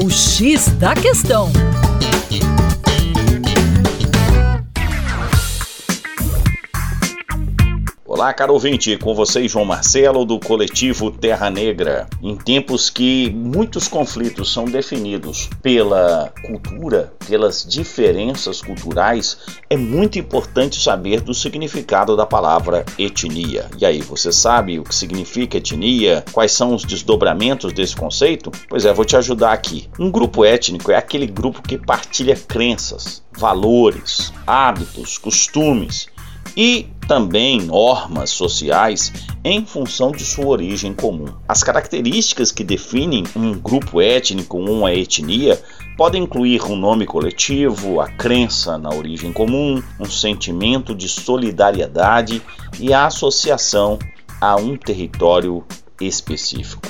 O X da Questão. Olá, caro ouvinte, com vocês João Marcelo do coletivo Terra Negra. Em tempos que muitos conflitos são definidos pela cultura, pelas diferenças culturais, é muito importante saber do significado da palavra etnia. E aí, você sabe o que significa etnia? Quais são os desdobramentos desse conceito? Pois é, vou te ajudar aqui. Um grupo étnico é aquele grupo que partilha crenças, valores, hábitos, costumes e também normas sociais em função de sua origem comum. As características que definem um grupo étnico, uma etnia, podem incluir um nome coletivo, a crença na origem comum, um sentimento de solidariedade e a associação a um território específico.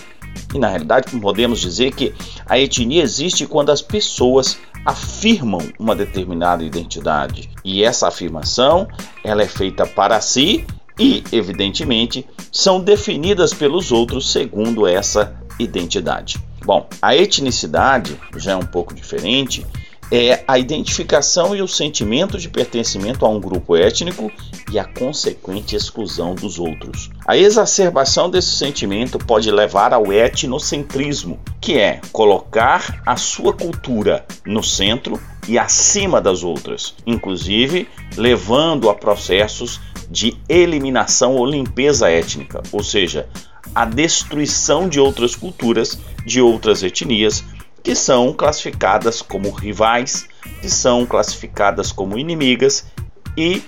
E na realidade, podemos dizer que a etnia existe quando as pessoas afirmam uma determinada identidade. E essa afirmação, ela é feita para si e, evidentemente, são definidas pelos outros segundo essa identidade. Bom, a etnicidade já é um pouco diferente é a identificação e o sentimento de pertencimento a um grupo étnico e a consequente exclusão dos outros. A exacerbação desse sentimento pode levar ao etnocentrismo, que é colocar a sua cultura no centro e acima das outras, inclusive levando a processos de eliminação ou limpeza étnica, ou seja, a destruição de outras culturas, de outras etnias que são classificadas como rivais, que são classificadas como inimigas e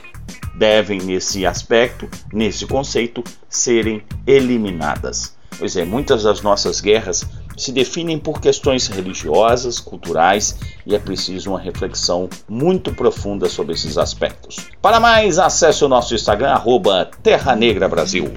devem, nesse aspecto, nesse conceito, serem eliminadas. Pois é, muitas das nossas guerras se definem por questões religiosas, culturais e é preciso uma reflexão muito profunda sobre esses aspectos. Para mais, acesse o nosso Instagram, arroba Terra Negra Brasil.